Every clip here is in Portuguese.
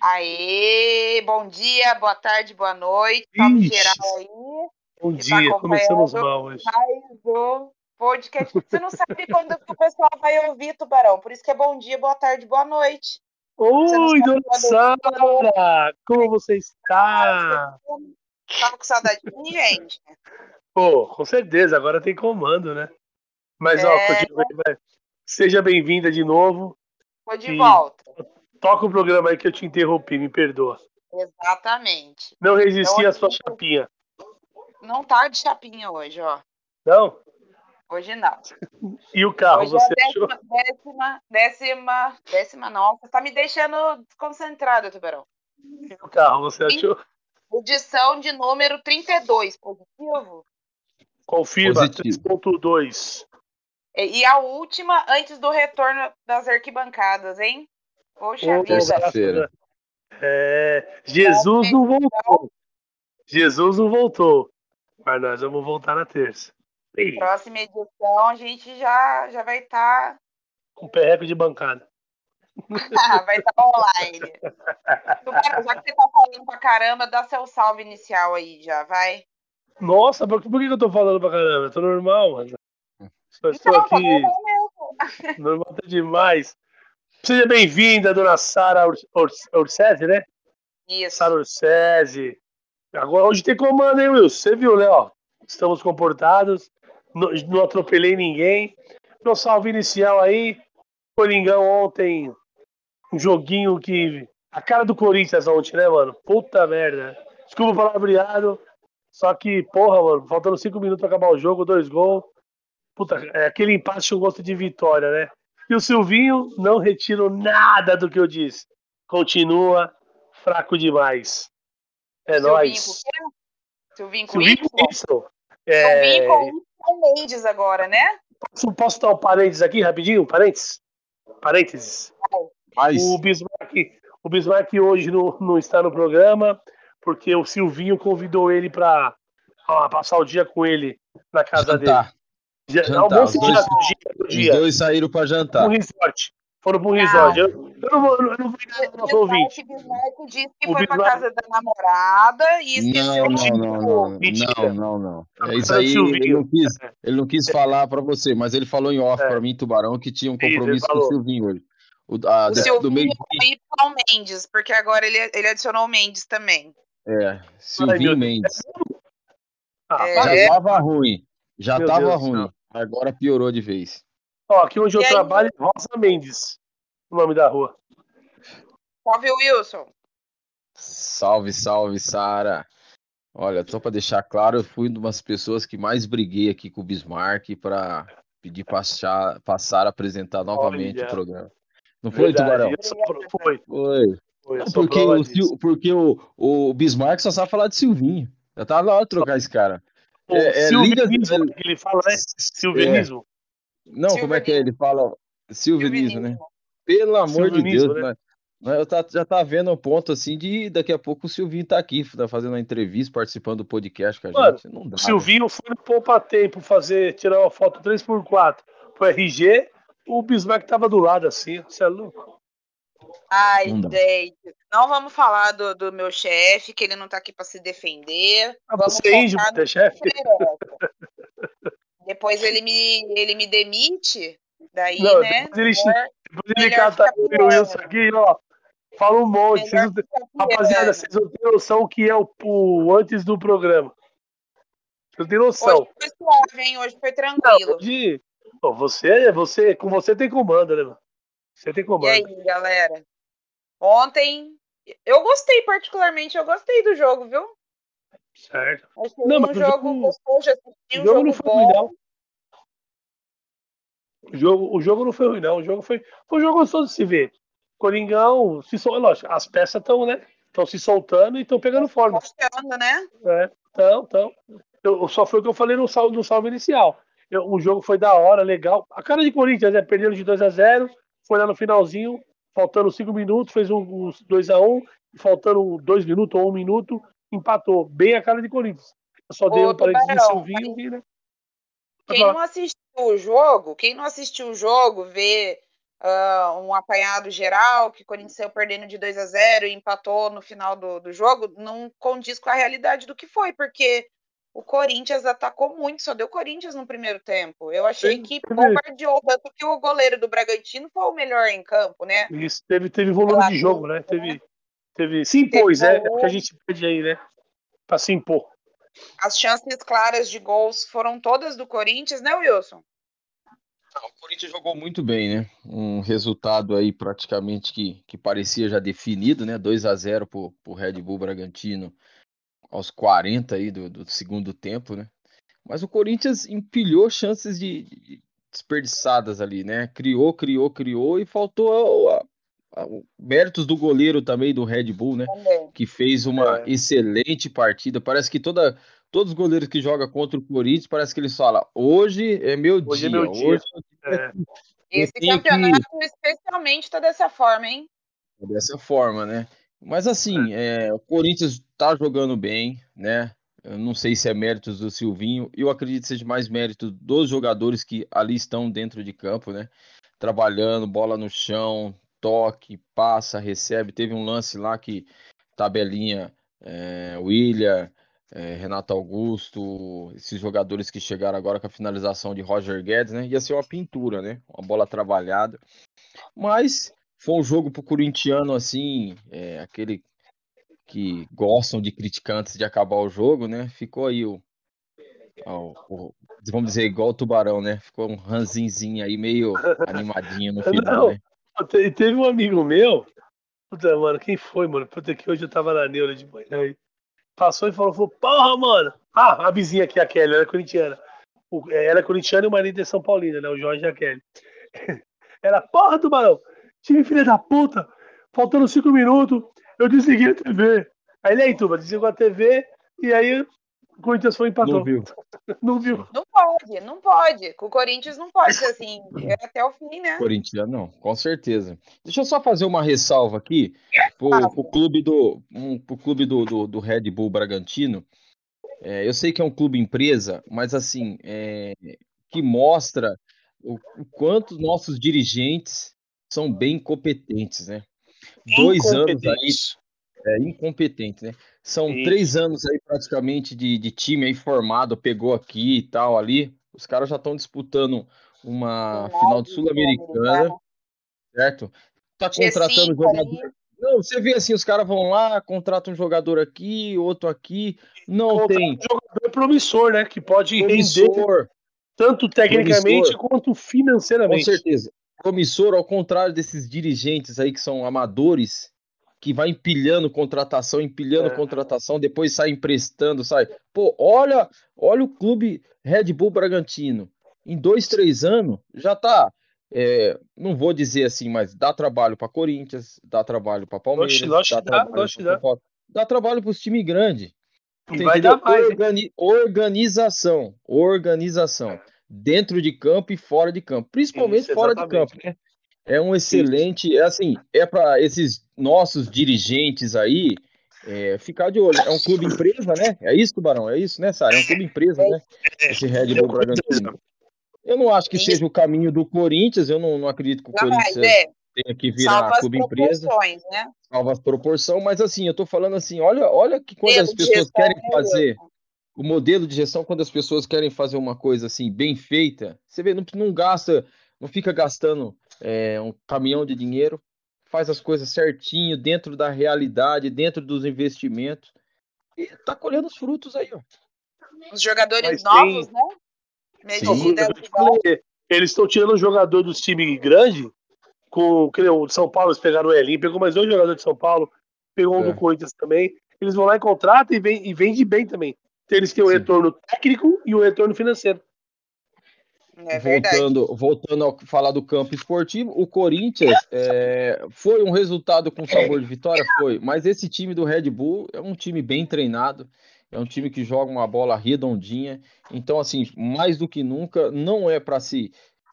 Aê, bom dia, boa tarde, boa noite. Salve geral aí. Bom tá dia, começamos mal hoje. Mais um podcast. Você não sabe quando o pessoal vai ouvir, Tubarão. Por isso que é bom dia, boa tarde, boa noite. Oi, dona Sara! Como você está? Tava com saudade de mim, gente? Pô, com certeza, agora tem comando, né? Mas, é... ó, seja bem-vinda de novo. Tô de e... volta. Toca o programa aí que eu te interrompi, me perdoa. Exatamente. Não resisti então, à sua chapinha. Não tá de chapinha hoje, ó. Não? Hoje não. E o carro, hoje você é décima, achou? Décima, décima, décima não. Você tá me deixando desconcentrado, Tubarão. E o carro, você achou? Edição de número 32, positivo? Confirma, 3.2. E a última antes do retorno das arquibancadas, hein? Poxa vida. É, Jesus não voltou. Jesus não voltou. Mas nós vamos voltar na terça. Sim. Próxima edição a gente já, já vai estar. Tá... Com perreco de bancada. vai estar tá online. já que você tá falando pra caramba, dá seu salve inicial aí já, vai. Nossa, por, por que eu tô falando pra caramba? Eu tô normal, mano. Estou então, tá aqui. Normal tá demais. Seja bem-vinda, dona Sara Orsese, né? Isso. Sara Orsese. Agora, hoje tem comando, hein, Wilson? Você viu, né? Ó, estamos comportados, não, não atropelei ninguém. Meu salve inicial aí. Coringão ontem, um joguinho que. A cara do Corinthians ontem, né, mano? Puta merda. Desculpa o palavreado. Só que, porra, mano, faltando cinco minutos pra acabar o jogo, dois gols. Puta, é aquele empate com gosto de vitória, né? E o Silvinho, não retiro nada do que eu disse. Continua fraco demais. É nóis. Silvinho com Silvinho com isso. É... Silvinho com Mendes agora, né? Posso, posso dar um parênteses aqui, rapidinho? Parênteses? Parênteses. Mas... O Bismarck, o Bismarck hoje não, não está no programa, porque o Silvinho convidou ele para passar o dia com ele na casa Jantar. dele. Jantar. Almoço os, dois, dia, dia. os dois saíram para jantar. Um resort. Foram para um resort. Eu, eu, não vou, eu não vou enganar o nosso ouvinte. O disse que o foi para casa da namorada e esqueceu não, não, não, não, não, não, não. É isso aí, ele não quis, ele não quis falar para você, mas ele falou em off é. para mim, Tubarão, que tinha um compromisso com o Silvinho hoje. O, a, o Silvinho do meio... e o Mendes, porque agora ele, ele adicionou o Mendes também. É, Silvinho Ai, Mendes. Ah, já é. tava ruim. Já Meu tava Deus ruim. Agora piorou de vez. Ó, aqui onde e eu aí? trabalho é Rosa Mendes, o nome da rua. Salve, Wilson. Salve, salve, Sara. Olha, só para deixar claro, eu fui uma das pessoas que mais briguei aqui com o Bismarck para pedir passar, passar a apresentar novamente Olha. o programa. Não foi, Verdade, Tubarão? Foi. Foi. foi porque o, porque o, o Bismarck só sabe falar de Silvinho. Já tava na hora de trocar esse cara. É, é Silvinismo, ele fala, né? Silvinismo. É. Não, como é que é? Ele fala Silvinismo, né? Pelo amor de Deus, né? né? Eu tá, já tá vendo um ponto assim de daqui a pouco o Silvinho tá aqui, tá fazendo uma entrevista, participando do podcast com a Mano, gente. Não dá. O Silvinho né? foi no Poupa Tempo fazer, tirar uma foto 3x4 pro RG, o Bismarck tava do lado assim, você é louco. Ai, gente, não vamos falar do, do meu chefe, que ele não tá aqui para se defender. Ah, vamos você é índio, chefe? Depois ele me, ele me demite, daí, não, né? Depois ele, melhor, depois ele cata o Wilson aqui, ó. Fala um monte. Vocês, rapaziada, vocês não têm noção o que é o, o antes do programa. Vocês não têm noção. Hoje foi suave, hein? Hoje foi tranquilo. Não, hoje, você, você, com você tem comando, né, mano? Você tem comando. E aí, galera? Ontem, eu gostei particularmente, eu gostei do jogo, viu? Certo. Achei não, um mas jogo jogo, gostoso, um jogo, não foi bom. ruim, não. O jogo, o jogo não foi ruim, não. O jogo foi, foi um jogo gostoso de se ver. Coringão, se sol, lógico, as peças estão, né? Estão se soltando e estão pegando forma. Funcionando, né? É, então, então. Eu, só foi o que eu falei no salve, no salve inicial. Eu, o jogo foi da hora, legal. A cara de Corinthians, né? Perdendo de 2 a 0 foi lá no finalzinho, faltando cinco minutos, fez um 2x1, um, faltando dois minutos ou um minuto, empatou. Bem a cara de Corinthians. Eu só dei um parênteses de Silvinho e, né? Quem não assistiu o jogo, quem não assistiu o jogo, vê uh, um apanhado geral, que o Corinthians saiu perdendo de 2 a 0 e empatou no final do, do jogo, não condiz com a realidade do que foi, porque o Corinthians atacou muito, só deu Corinthians no primeiro tempo. Eu achei Teve- que bombardeou, tanto que o goleiro do Bragantino foi o melhor em campo, né? Isso, teve, teve volume de jogo, né? Teve, teve, se impôs, Teve é, é porque a gente pede aí, né? Pra se impor. As chances claras de gols foram todas do Corinthians, né, Wilson? Ah, O Corinthians jogou muito bem, né? Um resultado aí praticamente que, que parecia já definido, né? 2 a 0 pro, pro Red Bull Bragantino aos 40 aí do, do segundo tempo, né? Mas o Corinthians empilhou chances de, de- desperdiçadas ali, né? Criou, criou, criou e faltou a- a- o- méritos do goleiro também do Red Bull, né? Também. que fez uma É. excelente partida. Parece que toda, todos os goleiros que jogam contra o Corinthians, parece que eles falam: hoje é meu Hoje é dia, meu dia." hoje É, Esse que- campeonato, especialmente, tá dessa forma, hein? é dessa forma, né? Mas assim, é, o Corinthians tá jogando bem, né? Eu não sei se é méritos do Silvinho, eu acredito que seja mais mérito dos jogadores que ali estão dentro de campo, né? Trabalhando, bola no chão, toque, passa, recebe. Teve um lance lá que tabelinha, é, William, é, Renato Augusto, esses jogadores que chegaram agora com a finalização de Roger Guedes, né? Ia ser uma pintura, né? Uma bola trabalhada. Mas foi um jogo pro corintiano, assim, é, aquele que gostam de criticar antes de acabar o jogo, né? Ficou aí o, o- o- vamos dizer, igual o Tubarão, né? Ficou um ranzinzinho aí, meio animadinho no final, Não. né? Te- Teve um amigo meu, puta, mano, quem foi, mano? Puta, que hoje eu tava na neura de manhã aí. Passou e falou, falou, porra, mano. Ah, a vizinha aqui, a Kelly, ela é corintiana. O- é, Ela é corintiana e o marido é São Paulino, né? O Jorge e a Kelly. Ela, porra, Tubarão, time filha da puta, faltando cinco minutos, eu desliguei a TV. Aí ele aí, Tuba, desligou a TV e aí o Corinthians foi empatou. Não viu? Não viu. Não pode, não pode. Com o Corinthians não pode ser assim, é até o fim, né? Corintiano, não, com certeza. Deixa eu só fazer uma ressalva aqui pro, Fala. pro clube do, um, pro clube do, do, do Red Bull Bragantino. É, eu sei que é um clube empresa, mas assim, é, que mostra o, o quanto nossos dirigentes são bem competentes, né? Dois anos aí é, incompetente, né? São Isso. três anos aí praticamente de, de time aí formado, pegou aqui e tal ali. Os caras já estão disputando uma Final final de Sul-Americana, certo? Tá G5 contratando jogador. ali. Não, você vê assim, os caras vão lá, contratam um jogador aqui, outro aqui, não Contrata tem um jogador promissor, né? Que pode render promissor, tanto tecnicamente Promissor. quanto com financeiramente. certeza. Promissor, ao contrário desses dirigentes aí que são amadores, que vai empilhando contratação, empilhando É. contratação, depois sai emprestando, sai. Pô, olha, olha o clube Red Bull Bragantino. Em dois, três anos, já tá. é, não vou dizer assim, mas dá trabalho para Corinthians, dá trabalho para Palmeiras, Lógico, lógico dá dá, trabalho pra dá. Dá trabalho para os times grandes. Vai dar mais, hein? Organi- organização, organização, dentro de campo e fora de campo, principalmente Isso, fora de campo, né? É um excelente, é assim, é para esses nossos dirigentes aí é, ficar de olho. É um clube empresa, né? É isso, Tubarão? É isso, né, Sara? É um clube empresa, né? Esse Red Bull Bragantino. Eu não acho que seja o caminho do Corinthians, eu não, não acredito que o Jamais, Corinthians é. tenha que virar Salva clube empresa proporções, né? salva as proporção, mas assim, eu tô falando assim, olha, olha que quando as pessoas gestão, querem né, fazer o modelo de gestão, quando as pessoas querem fazer uma coisa assim bem feita, você vê, não, não gasta, não fica gastando é, um caminhão de dinheiro, faz as coisas certinho, dentro da realidade, dentro dos investimentos, e tá colhendo os frutos aí, ó. Os jogadores Mas novos, tem- né? Não, Medida, eu te falei, eles estão tirando um jogador dos times grandes, com que o de São Paulo, eles pegaram o Elinho, pegou mais dois jogadores de São Paulo, pegou um É. do Corinthians também. Eles vão lá e contratam e, vem, e vende bem também. Eles têm o Sim. retorno técnico e o retorno financeiro. É voltando, voltando a falar do campo esportivo, o Corinthians é, foi um resultado com sabor de vitória, foi. Mas esse time do Red Bull é um time bem treinado, é um time que joga uma bola redondinha. Então, assim, mais do que nunca, não é para se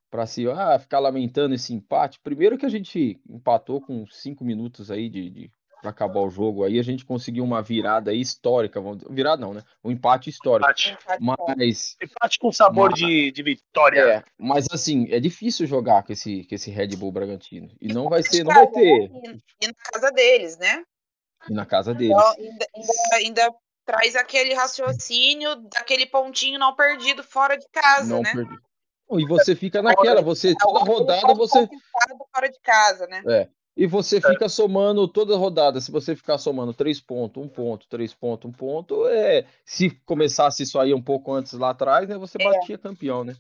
para se ah, ficar lamentando esse empate. Primeiro que a gente empatou com cinco minutos aí de, de para acabar o jogo aí, a gente conseguiu uma virada histórica, virada não, né? Um empate histórico. Empate. Mas Empate com sabor mas, de, de vitória. É, mas assim, é difícil jogar com esse, com esse Red Bull Bragantino. E, e não vai ser, não vai ter. E na casa deles, né? E na casa deles. Então, ainda, ainda, ainda, traz aquele raciocínio daquele pontinho não perdido fora de casa, não né? Perdido. E você fica naquela, você toda rodada você fora de casa, né? É. E você fica somando toda rodada. Se você ficar somando três pontos, um ponto, três pontos, um ponto, é. Se começasse isso aí um pouco antes lá atrás, né? Você é. batia é. campeão, né?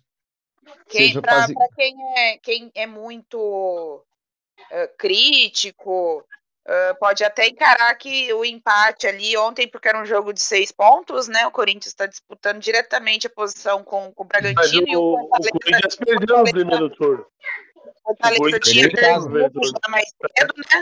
Quem, para faz... quem, é, quem é muito uh, crítico, uh, pode até encarar que o empate ali ontem, porque era um jogo de seis pontos, né? O Corinthians está disputando diretamente a posição com, com o Bragantino Mas e o, o, o Corinthians perdeu no primeiro turno. Fortaleza tinha mais cedo, né?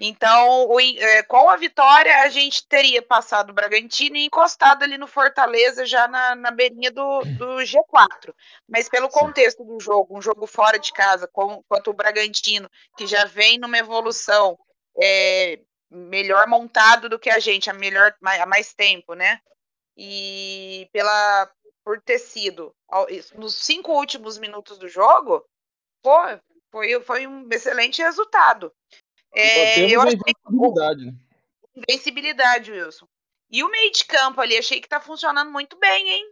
Então, o, é, com a vitória, a gente teria passado o Bragantino e encostado ali no Fortaleza, já na, na beirinha do, do G4. Mas pelo contexto do jogo, um jogo fora de casa, com, quanto o Bragantino, que já vem numa evolução é, melhor montado do que a gente, há, melhor, há mais tempo, né? E pela, por ter sido nos cinco últimos minutos do jogo, Pô, foi, foi um excelente resultado. É, eu achei invencibilidade, né? Invencibilidade, Wilson. E o meio de campo ali, achei que tá funcionando muito bem, hein?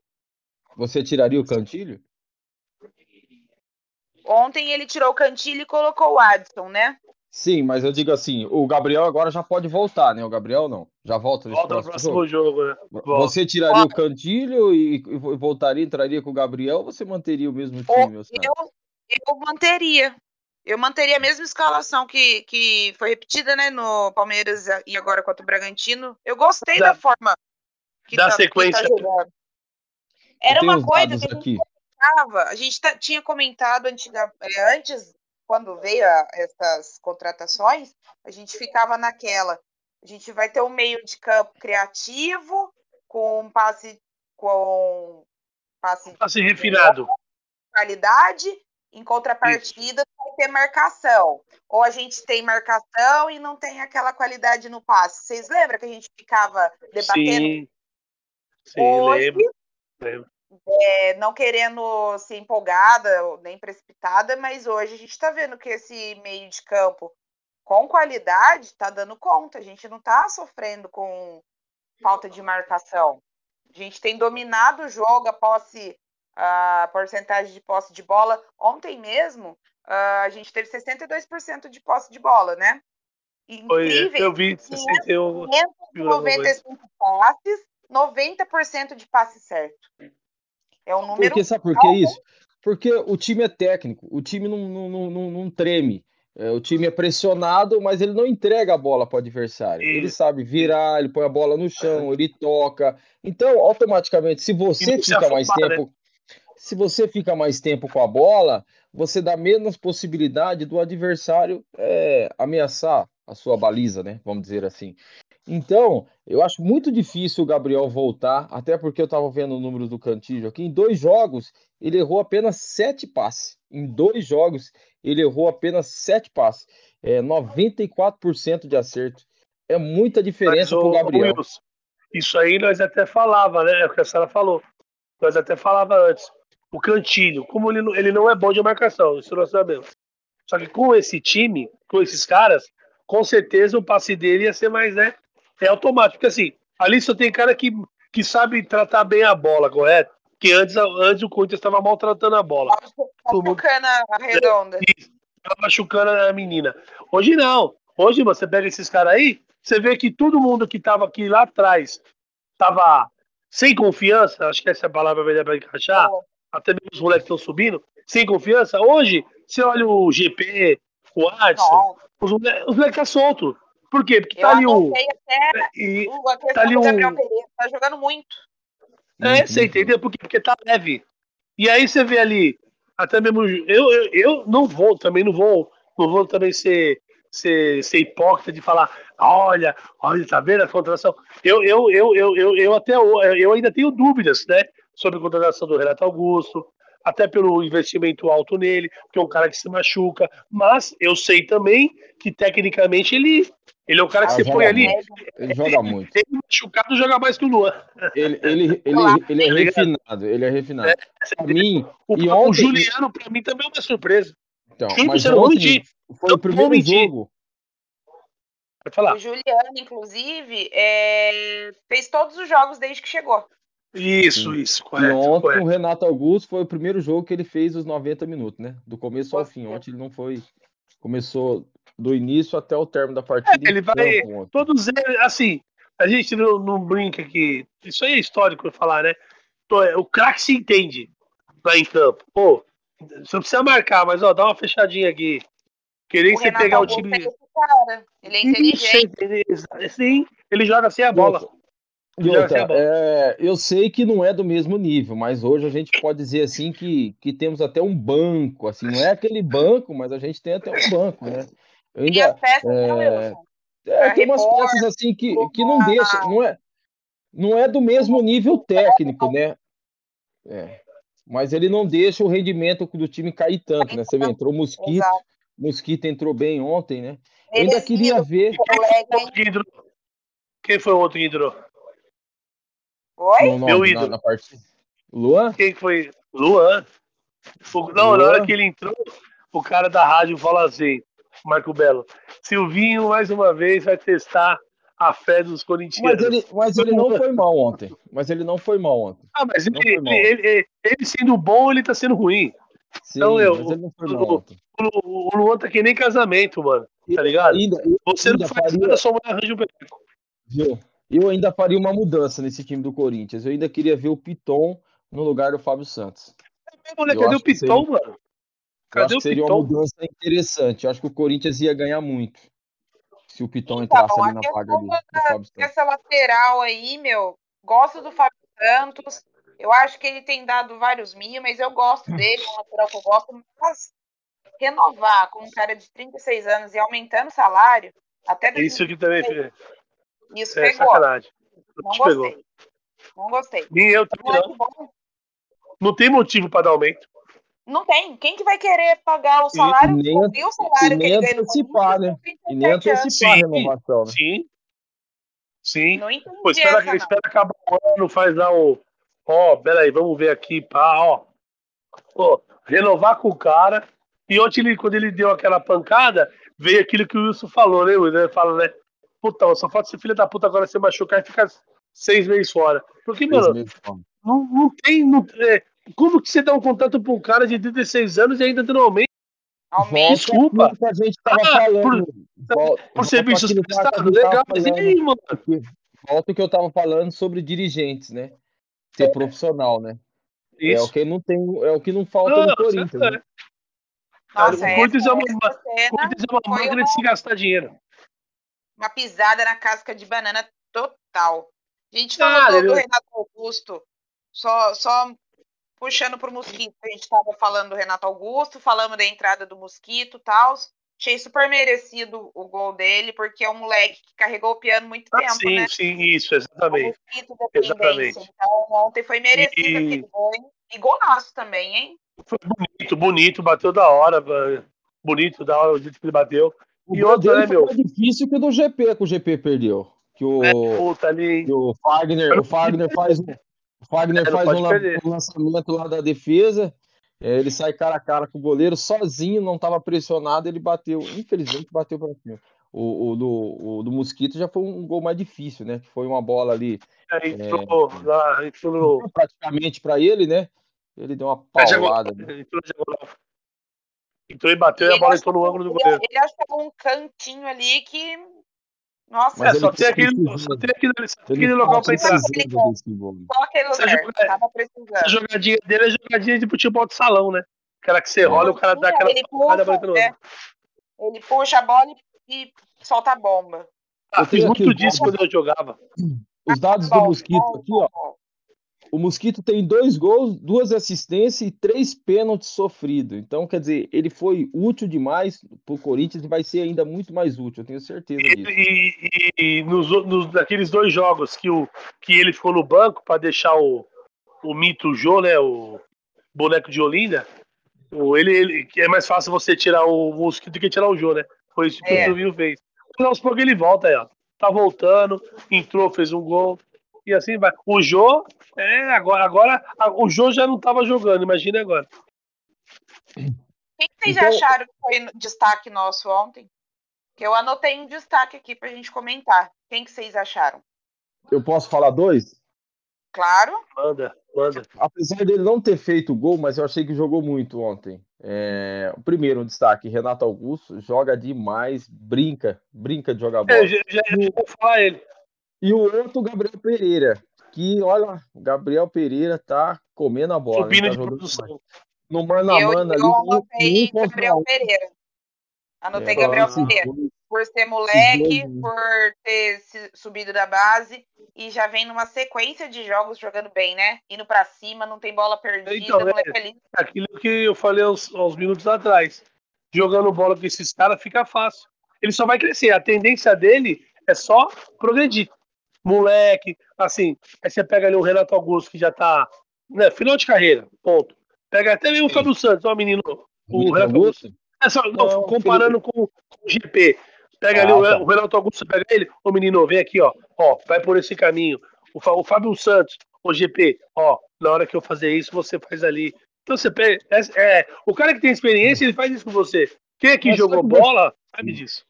Você tiraria o Cantilho? Ontem ele tirou o Cantilho e colocou o Adson, né? Sim, mas eu digo assim, o Gabriel agora já pode voltar, né? O Gabriel não. Já volta volta próximo, próximo jogo. jogo né? Você tiraria volta. o Cantilho e, e, voltaria, entraria com o Gabriel ou você manteria o mesmo time? Eu, eu manteria. Eu manteria a mesma escalação que, que foi repetida né, no Palmeiras e agora contra o Bragantino. Eu gostei da, da forma que da tá, sequência. Que tá jogando. Era uma coisa que a gente aqui. comentava, a gente tá, tinha comentado antiga, é, antes, quando veio a, essas contratações, a gente ficava naquela. A gente vai ter um meio de campo criativo, com passe com passe, passe refinado. Qualidade em contrapartida, Isso. vai ter marcação. Ou a gente tem marcação e não tem aquela qualidade no passe. Vocês lembram que a gente ficava debatendo? Sim, Sim Hoje, lembro. lembro. É, não querendo ser empolgada nem precipitada, mas hoje a gente está vendo que esse meio de campo com qualidade está dando conta. A gente não está sofrendo com falta de marcação. A gente tem dominado o jogo, a posse a porcentagem de posse de bola. Ontem mesmo, a gente teve 62% de posse de bola, né? Incrível. eu vi 61. 595 passes, 90% de passe certo. É um número. Porque, sabe por que isso? Porque o time é técnico, o time não, não, não, não treme. É, o time é pressionado, mas ele não entrega a bola para o adversário. Ele sabe virar, ele põe a bola no chão, ele toca. Então, automaticamente, se você fica mais tempo. Se você fica mais tempo com a bola, você dá menos possibilidade do adversário é, ameaçar a sua baliza, né? Vamos dizer assim. Então, eu acho muito difícil o Gabriel voltar, até porque eu estava vendo o número do Cantillo aqui. Em dois jogos, ele errou apenas sete passes. Em dois jogos, ele errou apenas sete passes. É 94% de acerto. É muita diferença para o Gabriel. Wilson, isso aí nós até falava, né? É o que a senhora falou. Nós até falava antes o Cantilho, como ele, ele não é bom de marcação, isso nós sabemos. Só que com esse time, com esses caras, com certeza o passe dele ia ser mais, né? É automático. Porque assim, ali só tem cara que, que sabe tratar bem a bola, correto? Que antes, antes o Corinthians estava maltratando a bola. Machucando a redonda. Estava machucando a menina. Hoje não. Hoje você pega esses caras aí, você vê que todo mundo que estava aqui lá atrás estava sem confiança, acho que essa é a palavra melhor para encaixar, oh até mesmo os moleques estão subindo, sem confiança. Hoje, você olha o GP, o Adson, os, moleques, os moleques estão soltos. Por quê? Porque tá ali o. Até e, o tá ali o Gabriel Pereira, tá jogando muito. É, você entendeu? Por quê? Porque tá leve. E aí você vê ali, até mesmo. Eu, eu, eu não vou, também não vou, não vou também ser, ser, ser hipócrita de falar, olha, olha, tá vendo a contratação? Eu, eu, eu, eu, eu, eu até eu ainda tenho dúvidas, né? Sobre a contratação do Renato Augusto, até pelo investimento alto nele, que é um cara que se machuca, mas eu sei também que tecnicamente ele, ele é um cara que Ah, você joga põe ali, muito. Ele joga muito. ele machucado joga mais que o Luan. Ele, ele, ele, ele é refinado, ele é refinado. Pra mim, O, e o ontem. Juliano, pra mim, também é uma surpresa. Então, Juro mas você, ontem foi o primeiro jogo. Pode falar. O Juliano, inclusive, é, fez todos os jogos desde que chegou. Isso, isso, E correto. ontem correto. o Renato Augusto foi o primeiro jogo que ele fez os 90 minutos, né? Do começo ao fim. Ontem ele não foi. Começou do início até o término da partida. É, ele vai-. Todos eles, assim, a gente não, não brinca que. Isso aí é histórico eu falar, né? Tô- O craque se entende lá em campo. Pô, você não precisa marcar, mas ó, dá uma fechadinha aqui. Querer o você pegar o time. é esse cara. Ele é inteligente. Sim, ele joga sem a bola. E outra, é eu sei que não é do mesmo nível, mas hoje a gente pode dizer assim que, que temos até um banco, assim, não é aquele banco, mas a gente tem até um banco, né? Eu E as ainda, peças, né, é, Wilson? é, tem umas peças assim que, que não deixa, não é, não é do mesmo nível técnico, né? É, mas ele não deixa o rendimento do time cair tanto, né? Você vê, entrou o Mosquito, Exato. Mosquito entrou bem ontem, né? Eu ainda queria ver. Quem foi o outro que entrou? Oi? Meu na, ídolo. na partida. Luan? Quem foi? Luan. O- Não, na Luan. hora que ele entrou, o cara da rádio fala assim, Marco Belo, Silvinho mais uma vez vai testar a fé dos corintianos. Mas ele, mas ele não foi mal ontem. Mas ele não foi mal ontem. Ah, mas não ele, ele, ele- ele sendo bom, ele tá sendo ruim. Sim, Então, eu- mas ele não foi o- mal ontem. O, o Luan tá que nem casamento, mano. Tá ligado? Ainda, Você não ainda faz faria- nada, sua mulher arranja um beco. viu? Eu ainda faria uma mudança nesse time do Corinthians. Eu ainda queria ver o Piton no lugar do Fábio Santos. Mulher, Eu cadê o acho que Piton, seria- mano? Eu Cadê acho o que seria uma Piton? mudança interessante. Eu acho que o Corinthians ia ganhar muito se o Piton Então, entrasse ali na vaga ali do da- Fábio Santos. Essa lateral aí, meu, gosto do Fábio Santos. Eu acho que ele tem dado vários mil, mas eu gosto dele, é um lateral que eu gosto. Mas renovar com um cara de 36 anos e aumentando o salário, até Isso que também isso é pegou. sacanagem. Não Te pegou. gostei. Não gostei. Nem eu também Não, é não. bom. Não tem motivo pra dar aumento. Não tem. Quem que vai querer pagar o salário? nem- cobrir o salário e que nem ele ganha antecipar, né? E nem 37 anos? antecipar a Sim. renovação, né? Sim. Sim. Não entendi Pô, espera, essa, não. espera acabar o ano, faz lá um. Ó, peraí, vamos ver aqui, pá, ó. Pô, renovar com o cara. E ontem, ele, quando ele deu aquela pancada, veio aquilo que o Wilson falou, né, Wilson? Ele fala, né? Puta, só falta esse filho da puta agora se machucar e ficar seis meses fora. Porque, mano, não, não tem. Não, é, como que você dá um contato pra um cara de 36 anos e ainda tendo aumento? Aumenta. Desculpa. Que a gente tava Ah, falando. Vol- Por serviços prestados? Legal, mas e aí, mano? Volta o que eu tava falando sobre dirigentes, né? Ser profissional, né? É o Isso. que não tem, é o que não falta Não, no Corinthians. é. né? Nossa, o Corinthians é uma, o é uma máquina de se gastar dinheiro. Uma pisada na casca de banana total. A gente Ah, falou do, ele- do Renato Augusto, só, só puxando pro Mosquito, a gente estava falando do Renato Augusto, falamos da entrada do Mosquito e tal. Achei super merecido o gol dele, porque é um moleque que carregou o piano muito Ah, tempo, sim, né? sim, isso, O exatamente. Exatamente. Então, ontem foi merecido E- aquele gol, hein? E golaço também, hein? Foi bonito, bonito, bateu da hora, bonito, da hora o jeito que ele bateu. O E outra, né, foi meu? mais difícil que o do GP, que o GP perdeu. Que o, É, puta ali. que o Fagner, o Fagner faz, um- o Fagner É, faz um, um lançamento lá da defesa. é, ele sai cara a cara com o goleiro sozinho, não estava pressionado, ele bateu. Infelizmente bateu para cima. O, o do, o do Mosquito já foi um gol mais difícil, né? Que foi uma bola ali Aí entrou lá, entrou praticamente para ele, né? Ele deu uma É, paulada. né? Entrou, gol- entrou e bateu e a Ele bola entrou no ângulo do ele- goleiro. Ele achou um cantinho ali que. Nossa, Mas É, só ele tem aquele, só tem aquele, só tem Ele aquele local pra entrar. só aquele lugar. Tava Essa jogadinha dele é jogadinha de futebol de salão, né? Aquela que você É. rola e o cara dá aquela ele puxa, é. Ele puxa a bola e e solta a bomba. Ah, Eu fiz muito disso quando eu jogava. Os dados do Mosquito bom, aqui, ó. O Mosquito tem dois gols, duas assistências e três pênaltis sofridos. Então, quer dizer, ele foi útil demais pro Corinthians e vai ser ainda muito mais útil, eu tenho certeza E, disso. e- e- e nos, nos, naqueles dois jogos que, o, que ele ficou no banco para deixar o, o mito Jô, né? O boneco de Olinda, ele, ele, é mais fácil você tirar o mosquito do que tirar o Jô, né? Foi isso que é. o Silvinho fez. Aos poucos ele volta aí, ó. Tá voltando, entrou, fez um gol. E assim vai. O Jô, é, agora, agora o Jô já não tava jogando, imagina agora. Quem vocês então... acharam que foi destaque nosso ontem? Que eu anotei um destaque aqui pra gente comentar. Quem que vocês acharam? Eu posso falar dois? Claro. Manda, manda. Apesar dele não ter feito gol, mas eu achei que jogou muito ontem. É, o primeiro um destaque, Renato Augusto, joga demais, brinca, brinca de jogar bola. É, já, já, já vou falar ele. E o outro, Gabriel Pereira, que olha, o Gabriel Pereira tá comendo a bola. Subindo tá de produção. No mano a mano ali. Eu anotei Gabriel Pereira. Anotei é, Gabriel Pereira. Por ser moleque, por ter subido da base e já vem numa sequência de jogos jogando bem, né? Indo para cima, não tem bola perdida, então, é, Aquilo que eu falei aos, aos minutos atrás. Jogando bola com esses caras fica fácil. Ele só vai crescer. A tendência dele é só progredir. Moleque, assim, aí você pega ali o Renato Augusto, que já tá né, final de carreira, ponto. Pega até mesmo o Fábio Santos, ó, menino. O Renato Augusto. É só, não, não, comparando com, com, o GP. Pega ah, ali tá. o, o, Renato Augusto, pega ele, ô menino, vem aqui, ó. Ó, vai por esse caminho. O, o Fábio Santos, o GP, ó, na hora que eu fazer isso, você faz ali. Então você pega. É, é, o cara que tem experiência, ele faz isso com você. Quem aqui Mas jogou bola, sabe disso.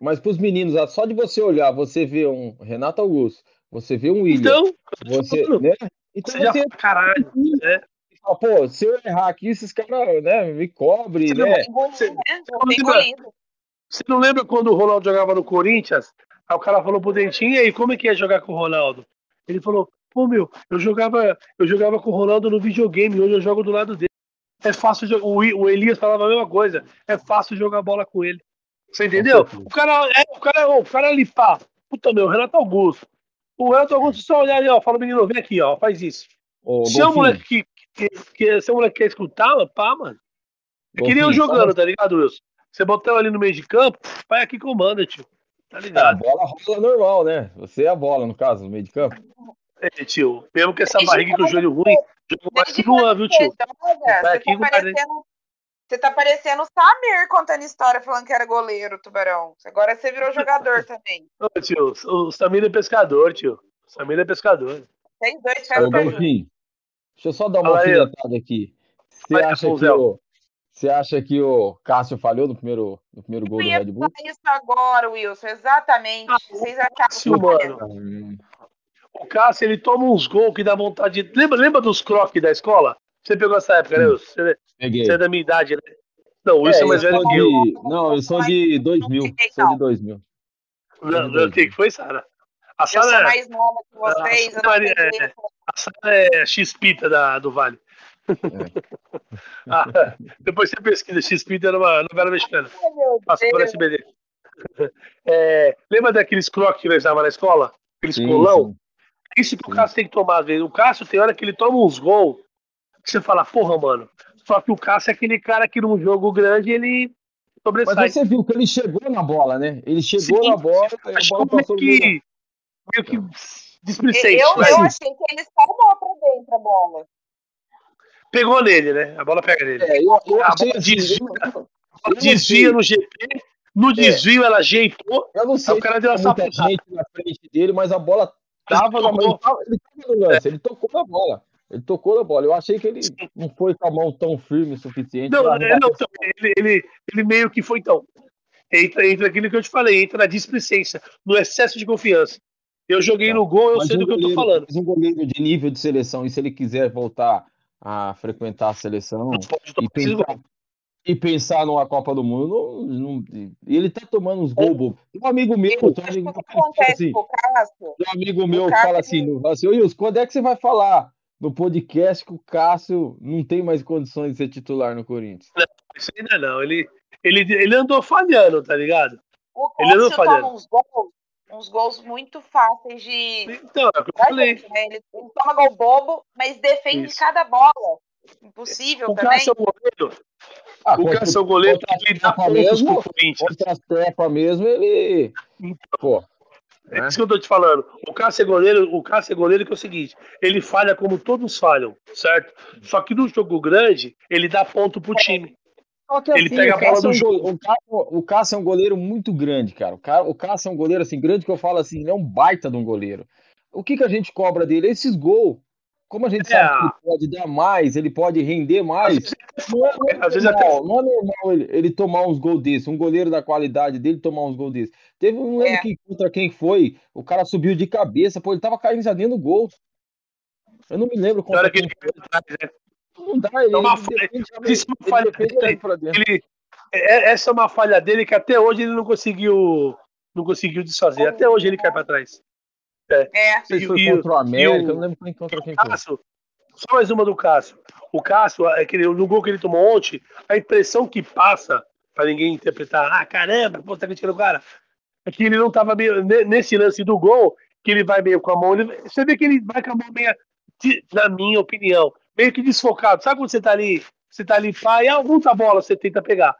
Mas para os meninos, só de você olhar, você vê um Renato Augusto, você vê um William. Então, você, né? então você, você caralho, né? Ah, pô, se eu errar aqui, esses caras, né, me cobre, você né? Não, você, você, não lembra quando o Ronaldo jogava no Corinthians? Aí o cara falou pro Dentinho, e aí, como é que é jogar com o Ronaldo? Ele falou, pô, meu, eu jogava, eu jogava com o Ronaldo no videogame, hoje eu jogo do lado dele. É fácil, o, o Elias falava a mesma coisa, é fácil jogar bola com ele. Você entendeu? O cara, é, o cara, o cara ali, pá, puta meu, Renato Augusto. O Renato Augusto só olhar ali, ó, fala, menino, vem aqui, ó, faz isso. Ô, se é um moleque que, que, que, se é um moleque que quer escutar, pá, mano. É que nem eu jogando, tá ligado, Wilson? Você botou ali no meio de campo, vai aqui comanda, tio. Tá ligado? a bola rola normal, né? Você é a bola, no caso, no meio de campo. É, tio. Mesmo que essa barriga com o joelho ruim, jogo mais que Luan, viu, tio? Tá aqui, tá parecendo, você tá parecendo o Samir contando história falando que era goleiro, Tubarão. Agora você virou jogador também. Ô, tio, o Samir é pescador, tio. O Samir é pescador. Tem dois caras pra Deixa eu só dar uma alfinetada aqui. Você acha, que o, você acha que o Cássio falhou no primeiro, no primeiro gol do Red Bull? isso agora, Wilson, exatamente. Ah, Vocês acharam Cássio, mano. O Cássio, ele toma uns gols que dá vontade de... Lembra, lembra dos croques da escola? Você pegou essa época, né? Você, Peguei. você é da minha idade, né? Não, o Wilson é, é mais velho que eu. Não, eu sou de 2000. Sou de 2000. Não, não, o que foi, Sara? A Sara eu sou é- mais nova que vocês. A Sara é, a Sara é X-Pita da, do Vale. É. ah, depois você pesquisa, X-Pita era uma novela mexicana. Passou por SBD. É, lembra daqueles croques que nós usávamos na escola? Aqueles sim, colão? Sim. Isso que o Cássio tem que tomar às vezes. O Cássio tem hora que ele toma uns gols que você fala, porra, mano. Só que o Cássio é aquele cara que num jogo grande ele sobressai. Mas você viu que ele chegou na bola, né? Ele chegou Sim, na bola a bola passou que, meio que displicente. Eu, eu achei que ele salvou pra dentro a bola. Pegou nele, né? A bola pega nele. É, eu, eu a bola assim, desvia, eu, desvia no GP, no é. desvio ela ajeitou. Eu não sei. o cara deu essa gente na frente dele, mas a bola tava na mão. Ele tava no lance, é. ele tocou na bola. Ele tocou na bola. Eu achei que ele não foi com a mão tão firme o suficiente. Não, ele, não ele, ele, ele, meio que foi então. Entra, entra aquilo que eu te falei, entra na displicência, no excesso de confiança. Eu joguei tá. no gol, eu Mas sei um do que goleiro, eu tô falando. Um goleiro de nível de seleção, e se ele quiser voltar a frequentar a seleção e pensar, e pensar numa Copa do Mundo, não, não, ele tá tomando uns gols. Um amigo meu, um amigo, assim, um amigo meu fala assim, fala assim, Wilson, quando é que você vai falar no podcast que o Cássio não tem mais condições de ser titular no Corinthians. Não, isso ainda não. Ele, ele, ele andou falhando, tá ligado? O ele andou falhando. toma uns gols, uns gols muito fáceis de. Então, é o que eu falei. Né? Ele, ele, toma gol bobo, mas defende isso. cada bola. Impossível o também. Cássio é o goleiro. Ah, o Cássio é o goleiro que ele dá pontos mesmo, pro Corinthians. Contra a Tepa mesmo, ele. Então. Pô, É isso que eu tô te falando. O Cássio é goleiro, o Cássio é goleiro que é o seguinte, ele falha como todos falham, certo? Só que no jogo grande, ele dá ponto pro time. Que, ele assim, pega a bola do é um jogo. O Cássio, é um goleiro muito grande, cara. O Cássio é um goleiro assim grande que eu falo assim, ele é um baita de um goleiro. O que que a gente cobra dele? Esses gols. Como a gente é. sabe que ele pode dar mais, ele pode render mais, não é, não é normal, não é normal ele, ele, tomar uns gols desses, um goleiro da qualidade dele tomar uns gols desses. Teve um lembro é. que contra quem foi, o cara subiu de cabeça, pô, ele tava caindo já dentro do gol. Eu não me lembro contra quem foi. Né? Não dá, ele, uma falha, ele, isso é uma falha dele, ele, é, essa é uma falha dele que até hoje ele não conseguiu não conseguiu desfazer. Até hoje ele cai para trás. É. é. Se foi e, contra o América, eu não lembro quem contra quem Cássio, Só mais uma do Cássio. O Cássio, aquele, no gol que ele tomou ontem, a impressão que passa, para ninguém interpretar, ah, caramba, pô, tá criticando o cara, é que ele não tava meio, nesse lance do gol, que ele vai meio com a mão, ele, você vê que ele vai com a mão meio, na minha opinião, meio que desfocado. Sabe quando você tá ali, você tá ali, pá, e alguma bola você tenta pegar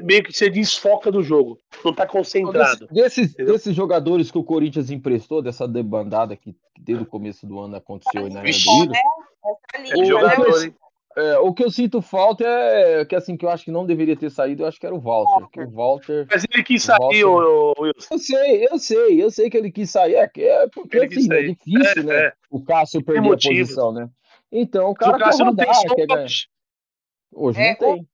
meio que você desfoca do jogo, não tá concentrado. Desses, desses jogadores que o Corinthians emprestou, dessa debandada que desde o começo do ano aconteceu na do né? o, é, o que eu sinto falta é que assim que eu acho que não deveria ter saído, eu acho que era o Walter. Que o Walter Mas ele quis sair, o, Wilson. Eu sei, eu sei, eu sei que ele quis sair. É, é porque ele assim, é difícil, é, né? É. O Cássio perder a posição, né? Então o cara o Cássio não tem ganhar. Hoje não é, tem.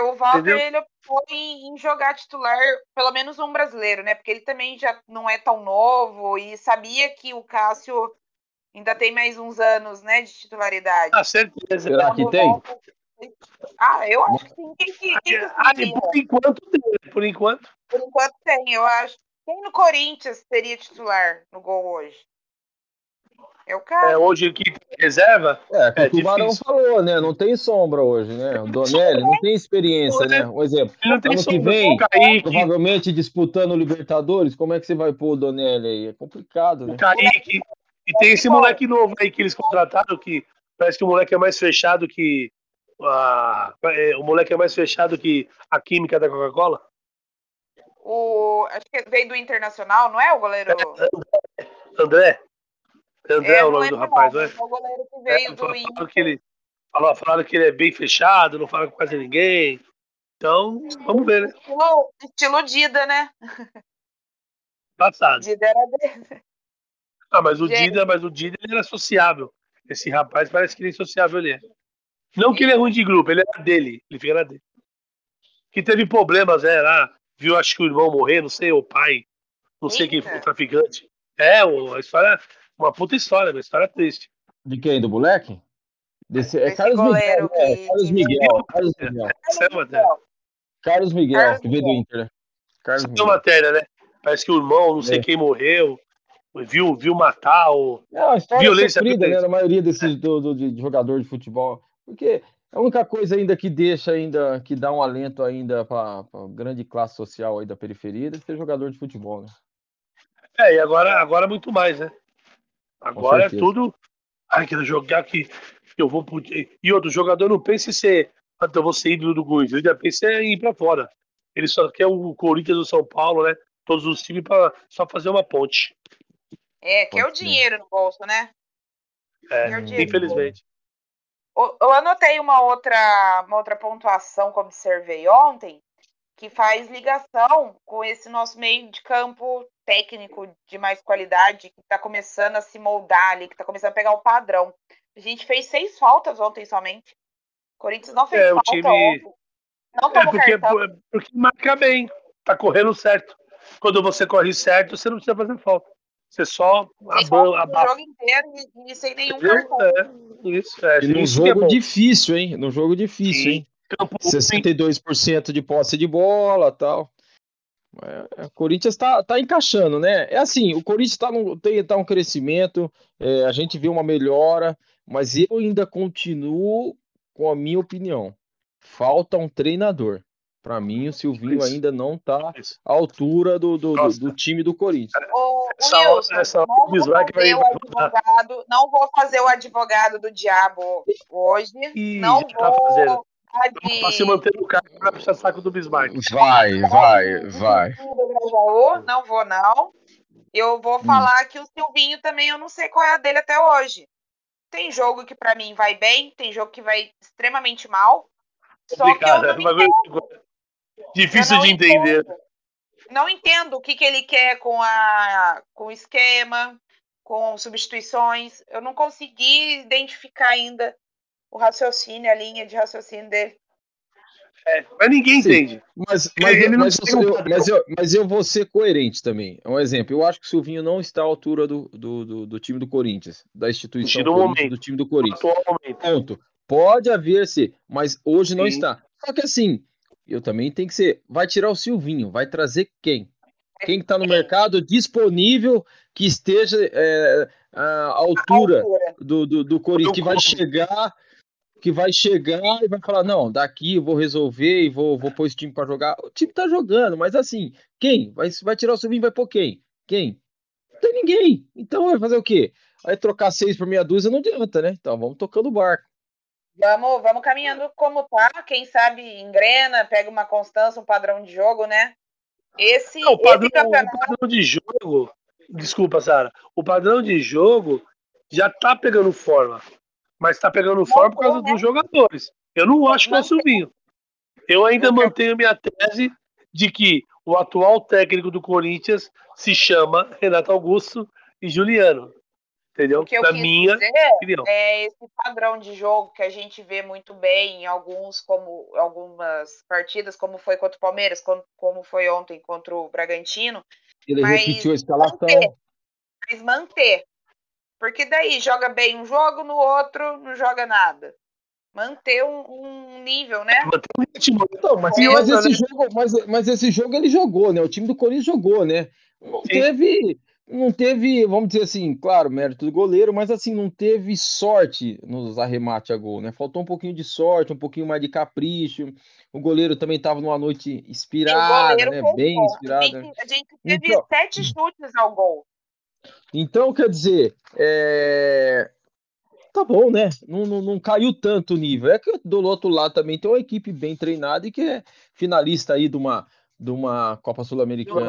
O Walter, ele optou em, jogar titular, pelo menos um brasileiro, né? Porque ele também já não é tão novo e sabia que o Cássio ainda tem mais uns anos, né, de titularidade. Ah, certeza. Será que tem? Ah, eu acho que sim. Quem, quem, quem ah, por enquanto tem, por enquanto. Por enquanto tem, eu acho. Quem no Corinthians seria titular no gol hoje? É o cara. É, hoje que reserva. É, que é o Tubarão difícil. falou, né? Não tem sombra hoje, né? O Donelli não tem experiência, né? Um exemplo. Ano que vem, provavelmente disputando o Libertadores, como é que você vai pôr o Donelli aí? É complicado, né? O Kaique. E tem esse moleque novo aí que eles contrataram, que parece que o moleque é mais fechado que. A, é, o moleque é mais fechado que a química da Coca-Cola. O, acho que veio do Internacional, não é o goleiro? É, André. André é, o nome do rapaz, não é? O goleiro que veio é, do falaram que ele falou, Falaram que ele é bem fechado, não fala com quase ninguém. Então, vamos ver, né? Estilo, estilo Dida, né? Passado. Dida era dele. Ah, mas o Gente. Dida, mas o Dida ele era sociável. Esse rapaz parece que nem sociável ele é. Não que ele é ruim de grupo, ele era dele. Ele fica na dele. Que teve problemas, é, lá. Viu, acho que o irmão morrer, não sei, o pai. Não Eita. sei quem foi o traficante. É, a história uma puta história, uma história triste. De quem? Do moleque? Desse, é Carlos Miguel, que... é, Carlos Miguel. Carlos Miguel. Carlos Miguel, Carlos que veio do Inter, né? Carlos Miguel. matéria, né? Parece que o irmão, não sei é. quem morreu, viu, viu matar ou é uma violência sofrida, né, na maioria desses do, do, de jogador de futebol, porque a única coisa ainda que deixa ainda que dá um alento ainda para a grande classe social aí da periferia é ser jogador de futebol, né? É, e agora agora muito mais, né? Agora é tudo. Ai, quero jogar que eu vou. E outro jogador não pensa em ser. Eu vou ser ídolo do Guiz. Ele já pensa em ir pra fora. Ele só quer o Corinthians do São Paulo, né? Todos os times para só fazer uma ponte. É, quer o dinheiro no bolso, né? É, infelizmente. Eu anotei uma outra, uma outra pontuação que observei ontem, que faz ligação com esse nosso meio de campo técnico de mais qualidade que está começando a se moldar ali, que está começando a pegar o padrão. A gente fez seis faltas ontem somente. O Corinthians não fez é, falta time... ontem. Não é porque, porque marca bem, tá correndo certo. Quando você corre certo, você não precisa fazer falta. Você só abafa. O jogo inteiro e, e sem nenhum cartão. É, isso, é, e num isso jogo é difícil, hein? Num jogo difícil, Sim. hein? Campo 62% de posse de bola tal. É, o Corinthians está tá encaixando, né? É assim, o Corinthians está tem tá um crescimento, é, a gente vê uma melhora, mas eu ainda continuo com a minha opinião. Falta um treinador. Para mim, o Silvinho Isso. ainda não está à altura do, do, do, do, time do Corinthians. Ô, Wilson, essa, não, vou fazer o advogado, não vou fazer o advogado do diabo hoje. Ih, não tá vou. Fazendo de... Pra se manter no carro para puxar saco do Bismarck. Vai, vai, vai. Não vou, não. Eu vou hum. falar que o Silvinho também, eu não sei qual é a dele até hoje. Tem jogo que para mim vai bem, tem jogo que vai extremamente mal. Só Obrigado, que eu não entendo. Difícil de entender. Entendo. Não entendo o que, que ele quer com, a, com o esquema, com substituições. Eu não consegui identificar ainda o raciocínio, a linha de raciocínio dele. É, mas ninguém Sim, entende. Mas, mas, ele, eu, mas, eu, mas, eu, mas, eu, vou ser coerente também. É um exemplo. Eu acho que o Silvinho não está à altura do, do, do, do time do Corinthians, da instituição do, momento, do time do Corinthians. Ponto. Pode haver se, mas hoje não Sim. está. Só que assim, eu também tenho que ser. Vai tirar o Silvinho, vai trazer quem? Quem está no mercado disponível que esteja é, à altura do, do, do Corinthians, que vai chegar que vai chegar e vai falar: não, daqui eu vou resolver e vou, vou pôr esse time para jogar. O time tá jogando, mas assim, quem? Vai, vai tirar o Silvinho vai pôr quem? Quem? Não tem ninguém. Então vai fazer o quê? Aí trocar seis por meia dúzia não adianta, né? Então vamos tocando o barco. Vamos, vamos caminhando como tá. Quem sabe engrena, pega uma constância, um padrão de jogo, né? Esse, não, o padrão, esse campeonato... o padrão de jogo. Desculpa, Sara. O padrão de jogo já tá pegando forma mas está pegando forma por causa né? dos jogadores. Eu não acho que é o Silvinho. Eu ainda mantenho minha tese de que o atual técnico do Corinthians se chama Renato Augusto e Juliano. Entendeu? O da minha opinião. É esse padrão de jogo que a gente vê muito bem em alguns, como algumas partidas, como foi contra o Palmeiras, como, como foi ontem contra o Bragantino. Ele mas repetiu a escalação. Manter, mas manter. Porque daí joga bem um jogo, no outro não joga nada. Manter um, um nível, né? Manter um ritmo. Então, mas, mas, esse né? jogo, mas, mas esse jogo ele jogou, né? O time do Corinthians jogou, né? Não Sim. teve, não teve, vamos dizer assim, claro, mérito do goleiro, mas assim, não teve sorte nos arremates a gol, né? Faltou um pouquinho de sorte, um pouquinho mais de capricho. O goleiro também estava numa noite inspirada, né? Bem inspirada. A gente, a gente teve então, sete chutes ao gol. Então, quer dizer, é... tá bom, né? Não, não, não, caiu tanto o nível. É que do outro lado também tem uma equipe bem treinada e que é finalista aí de uma, de uma Copa Sul-Americana.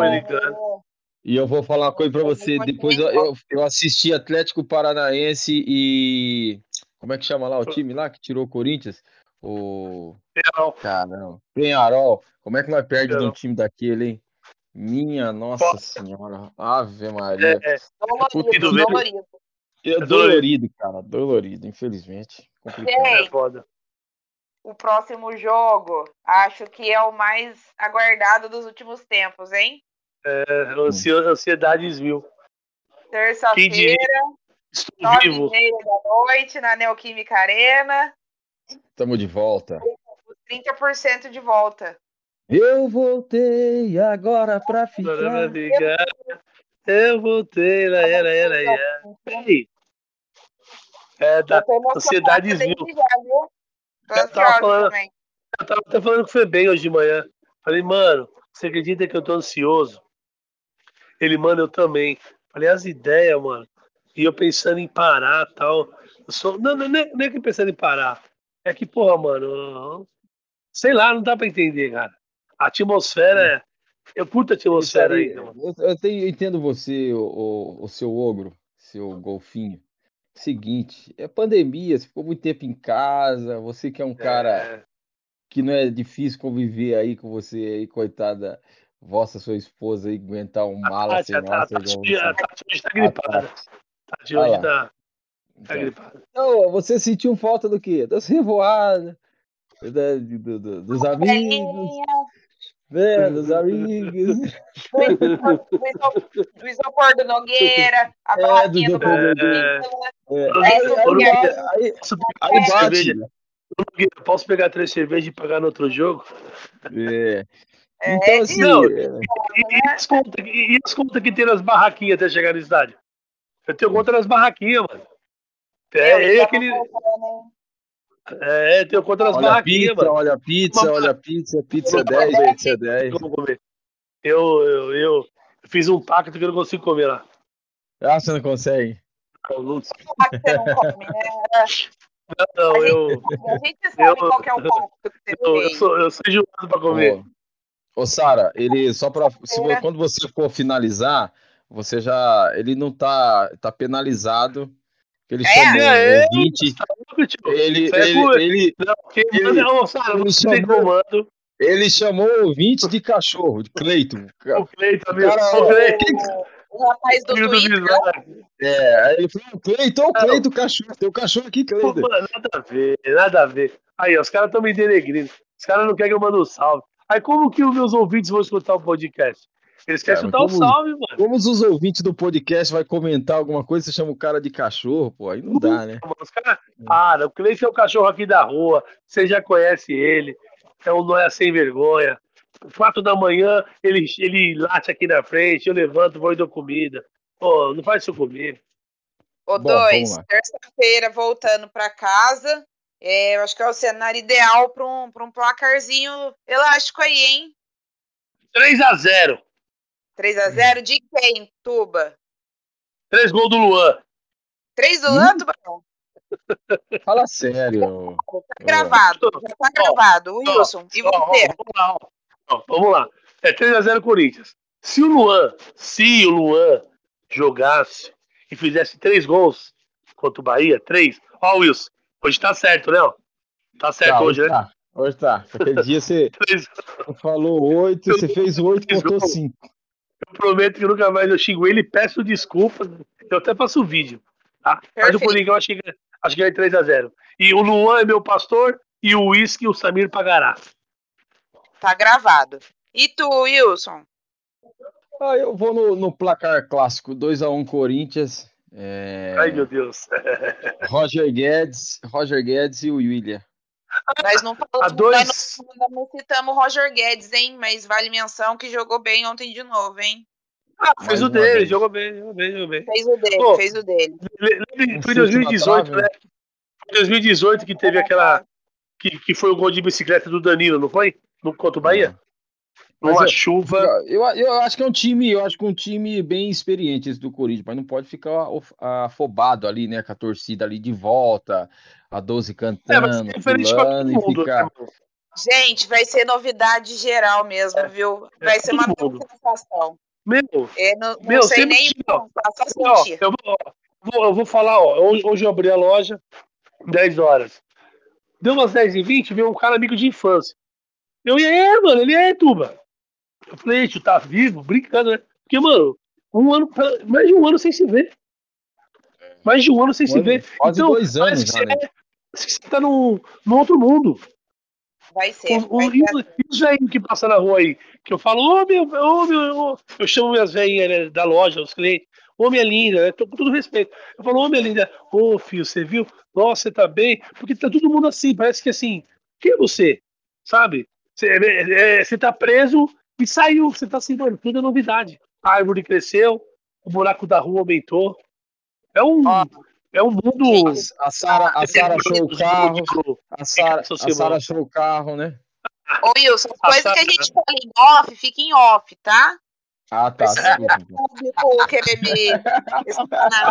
E eu vou falar uma coisa para você. Depois eu, eu assisti Atlético Paranaense e. Como é que chama lá o time lá que tirou o Corinthians? O. Penharol. Caramba. Penharol. Como é que nós perdemos de um time daquele, hein? Minha Nossa Senhora. Ave Maria. É, é. Dolorido, dolorido. É dolorido, cara. Dolorido, infelizmente. Complicado. É foda. O próximo jogo, acho que é o mais aguardado dos últimos tempos, hein? É, ansiedades mil. Terça-feira, nove e meia da noite, na Neoquímica Arena. Estamos de volta. 30% de volta. Eu voltei agora pra ficar. Eu voltei, lá era, era, era. É da Sociedade Mil. Eu tava falando, eu tava até falando que foi bem hoje de manhã. Falei, mano, você acredita que eu tô ansioso? Ele, mano, eu também. Falei, as ideias, mano. E eu pensando em parar tal. Eu sou... Não, não, não, é, não é que pensando em parar. É que, porra, mano. Sei lá, não dá pra entender, cara. A atmosfera é. Eu curto a atmosfera aí. Eu, eu, tenho, eu, entendo você, o, o, seu ogro, seu golfinho. Seguinte, é pandemia, você ficou muito tempo em casa, você que é um cara é. que não é difícil conviver aí com você aí, coitada, vossa sua esposa aí, aguentar um mala ah, sem tá, massa. A Tati hoje tá gripada. Tati hoje tá, tá gripada. Então, você sentiu falta do quê? Das revoadas, da, do, do, dos amigos. Dos amigos. Do isopor do Nogueira, a é, barraquinha do, do Nogueira. É. Aí, aí bate. Nogueira, posso pegar três cervejas e pagar no outro jogo? É. é então, assim. Não, e, e, as contas, e as contas que tem nas barraquinhas até chegar no estádio? Eu tenho conta nas barraquinhas, mano. É, é aquele. É, tem contra as olha barraquinhas, pizza, mano. Olha a pizza, Mas, olha a pizza, pizza 10, pizza 10. Vamos comer. Eu, eu, eu fiz um pacto que eu não consigo comer lá. Ah, você não consegue? Não, não... Você não come, né? Não, a eu. Gente, a gente sabe eu, qual é o pacto que você eu, eu, sou, eu sou enjoado pra comer. Ô, ô Sara, ele só pra. Se, é. Quando você for finalizar, você já. Ele não tá, tá penalizado. Ele É, chamou é, o 20. Tio? Ele, é ele, ele, Não, quem ele- manda é o Sara, ele você chamou- comando. ele chamou o ouvinte de cachorro, de Cleiton. O Cleiton. Cara, O Cleiton. O rapaz do do Twitter, Bismarck. É, aí ele falou, Cleiton, Não. Cleiton, cachorro. Tem o cachorro aqui, Pô, Cleiton. mano, nada a ver, nada a ver. Aí, ó, os caras estão me denegrindo. Os caras não querem que eu mande um salve. Aí, como que os meus ouvintes vão escutar o podcast? Eles querem Cara, escutar o como- salve, mano. Como os ouvintes do podcast vai comentar alguma coisa, você chama o cara de cachorro, pô, aí não dá, né? Mano, Os caras, para, o Cleiton é o cachorro aqui da rua, você já conhece ele, é um nóia sem vergonha. Quatro da manhã, ele, ele late aqui na frente, eu levanto, vou e dou comida. Pô, não faz isso comigo. Bom, vamos dois, terça-feira voltando para casa. É, eu acho que é o cenário ideal para um, pra um placarzinho elástico aí, hein? 3x0. 3 a 0 de quem, Tuba? Três gols do Luan. 3 do Hum. Luan, Tubarão? Fala sério. Tá gravado, já tá gravado. Wilson, e você? vamos lá, ó. Ó, vamos lá. É 3x0 Corinthians. Se o Luan, se o Luan jogasse e fizesse três gols contra o Bahia, três. Ó, Wilson, hoje tá certo, né? Tá certo Tá, hoje, né? tá. Hoje tá. Aquele dia você Três. falou oito, você fez oito, Três contou gols. cinco. Eu prometo que nunca mais eu xingo ele e peço desculpas. Eu até faço o vídeo. Tá? Mas o. Coringão acho que, acho que é 3x0. E o Luan é meu pastor e o Whisky o Samir pagará. Tá gravado. E tu, Wilson? Ah, eu vou no, no placar clássico, 2x1 Corinthians. É, Ai, meu Deus. Roger Guedes, Roger Guedes e o William. Nós não falamos, A dois- nós não, não citamos o Roger Guedes, hein? Mas vale menção que jogou bem ontem de novo, hein? Ah, fez Mais o uma dele, vez. jogou bem, jogou bem, jogou bem. Fez o dele, Pô, fez o dele. Foi em chute na 2018, trave. né? Foi em 2018 que teve aquela. Que, que foi o gol de bicicleta do Danilo, não foi? No, contra o Bahia? Mas Numa eu- chuva. Eu, eu acho que é um time, eu acho que é um time bem experiente esse do Corinthians, mas não pode ficar afobado ali, né? Com a torcida ali de volta, a 12 É, cantando, é pulando e mundo, né, ficar. irmão? Gente, vai ser novidade geral mesmo, viu? Vai é ser uma sensação. Meu, É, não, não Meu, sei nem ó. tá só ó, sentir. eu, vou, ó, vou- eu vou falar, ó. Hoje, hoje eu abri a loja, 10 horas. Deu umas 10 e 20, veio um cara amigo de infância. Eu, e aí, mano, ele é Tuba. Eu falei, tio, tá vivo? Brincando, né? Porque, mano, um ano, mais de um ano sem se ver. Mais de um ano sem se ver. quase então, dois parece anos que já, você, né? é- que você tá num, num outro mundo. Vai ser. O, o, vai e ser. os- os velhinhos que passam na rua aí, que eu falo, ô meu, ô meu, ô, eu chamo minhas velhinhas né, da loja, os clientes, ô minha linda, né, tô com todo respeito. Eu falo, ô minha linda, ô filho, você viu? Nossa, você tá bem? Porque tá todo mundo assim, parece que assim, quem é você? Sabe? Você, é, é, você tá preso e saiu, você tá assim, mano, tudo é novidade. A árvore cresceu, o buraco da rua aumentou. É um, Ó, é um mundo. A Sara, a Sara achou o carro, a Sara, achou o carro, né? Ô, Wilson, as coisas que a gente fala em off, fica em off, tá? Ah, tá, desculpa. do público querer me não, tá?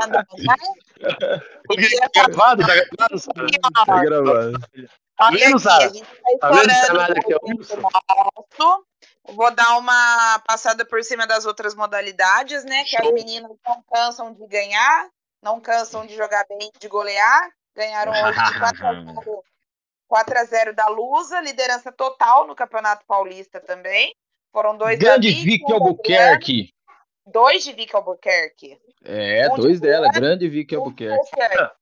Porque tá gravado, tá gravado? Tá gravando. Olha vendo, aqui, Sara? a gente tá Tá vendo nada é Vou dar uma passada por cima das outras modalidades, né? Que as meninas não cansam de ganhar, não cansam de jogar bem, de golear. Ganharam hoje de 4 a 0, 4 a 0 da Lusa, liderança total no Campeonato Paulista também. Foram dois Grande da Albuquerque. Dois de Vicky Albuquerque. É, Um de dois dela, Goiás, grande Vicky de Albuquerque. Albuquerque.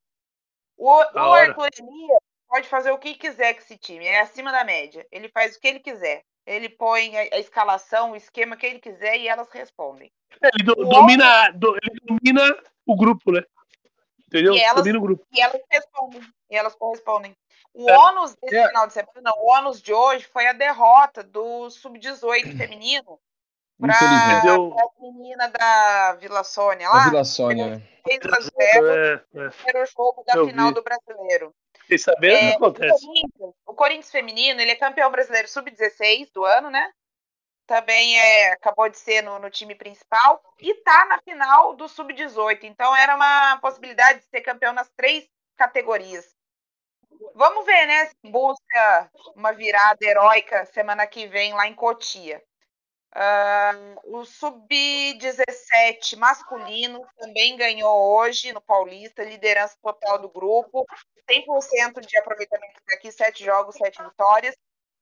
O, o. Arthur Elias pode fazer o que quiser com esse time, é acima da média. Ele faz o que ele quiser. Ele põe a, a escalação, o esquema que ele quiser e elas respondem. Ele do- domina, do- ele domina o grupo, né? Entendeu? E elas- o grupo. E elas respondem. E elas correspondem. O É. ônus desse É. final de semana, o ônus de hoje foi a derrota do Sub-18 feminino para a menina da Vila Sônia A lá. Vila Sônia, né? 6 a 0 É, é. primeiro jogo da Eu final vi. do brasileiro. Fiquei sabendo o É, que O acontece. Corinthians, o Corinthians feminino, ele é campeão brasileiro sub-16 do ano, né? Também é, acabou de ser no, no time principal e tá na final do sub-18. Então era uma possibilidade de ser campeão nas três categorias. Vamos ver, né? Se busca uma virada heróica semana que vem lá em Cotia. Uh, o Sub-17 masculino também ganhou hoje no Paulista, liderança total do grupo, 100% de aproveitamento aqui, sete jogos, sete vitórias.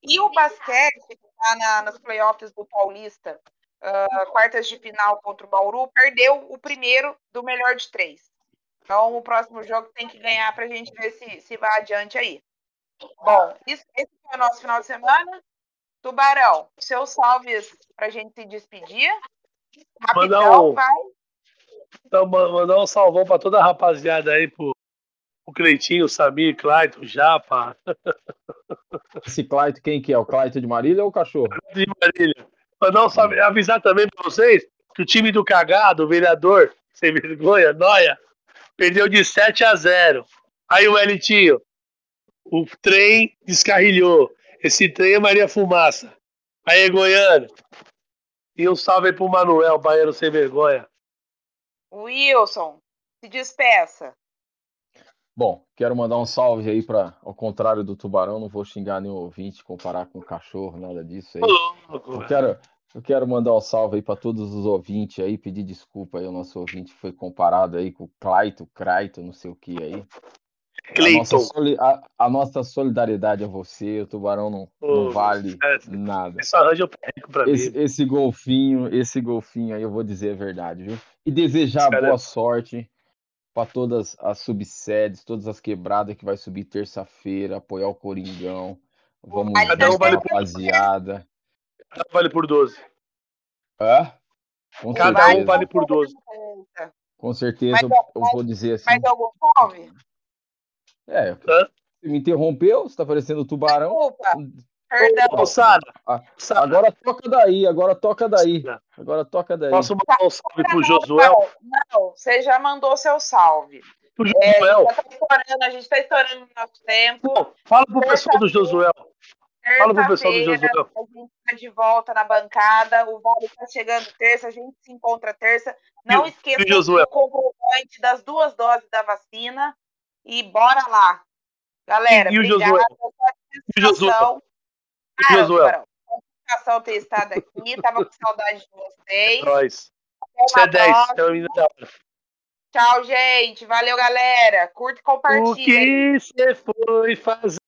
E o basquete, que está na, nas playoffs do Paulista, uh, quartas de final contra o Bauru, perdeu o primeiro do melhor de três. Então, o próximo jogo tem que ganhar para a gente ver se, se vai adiante aí. Bom, isso, esse foi o nosso final de semana. Tubarão, seus salves para a gente se despedir. Rapidão, mandar um, vai. Então, mandar um salvão para toda a rapaziada aí, pro, o Cleitinho, o Samir, Clayton, o Japa. Esse Clayton, quem que é? O Clayton de Marília ou o cachorro? De Marília. Mandar um salve, avisar também para vocês que o time do cagado, o vereador, sem vergonha, Noia, perdeu de 7 a 0. Aí o Elitinho, o trem descarrilhou. Esse trem é Maria Fumaça. Aí, Goiano. E um salve aí pro Manuel, baiano sem vergonha. Wilson, se despeça. Bom, quero mandar um salve aí para, ao contrário do tubarão, não vou xingar nenhum ouvinte, comparar com cachorro, nada disso aí. eu quero, eu quero mandar um salve aí para todos os ouvintes aí, pedir desculpa aí ao nosso ouvinte foi comparado aí com o Claito, Craito, não sei o que aí. A nossa, a, a nossa, solidariedade a você, o tubarão não, não vale é, nada. O pra esse, mim. Esse golfinho, esse golfinho aí, eu vou dizer a verdade, viu? E desejar boa sorte para todas as subsedes, todas as quebradas que vai subir terça-feira, apoiar o Coringão. Vamos Cada um vale rapaziada. Cada um vale por 12. Hã? Com Cada certeza. um vale por 12. Com certeza, eu, eu vou dizer assim. Mais algum salve? É, Hã? você me interrompeu, você tá parecendo tubarão. Desculpa. Perdão. Sara, ah, agora toca daí, agora toca daí. Agora toca daí. Posso mandar um salve pro Josué? Não, não, você já mandou seu salve. Pro Josué. É, a gente tá estourando o nosso tempo. Não, fala pro pessoal do Josué. Fala pro pessoal do Josué. A gente tá de volta na bancada. O Vale tá chegando terça, a gente se encontra terça. Não esqueça do comprovante das duas doses da vacina. E bora lá. Galera, e, e o obrigada E o Josué? Josué. Satisfação ter estado aqui. Tava com saudade de vocês. Nós. Você é 10. É Tchau, gente. Valeu, galera. Curta e compartilha. O que você foi fazer?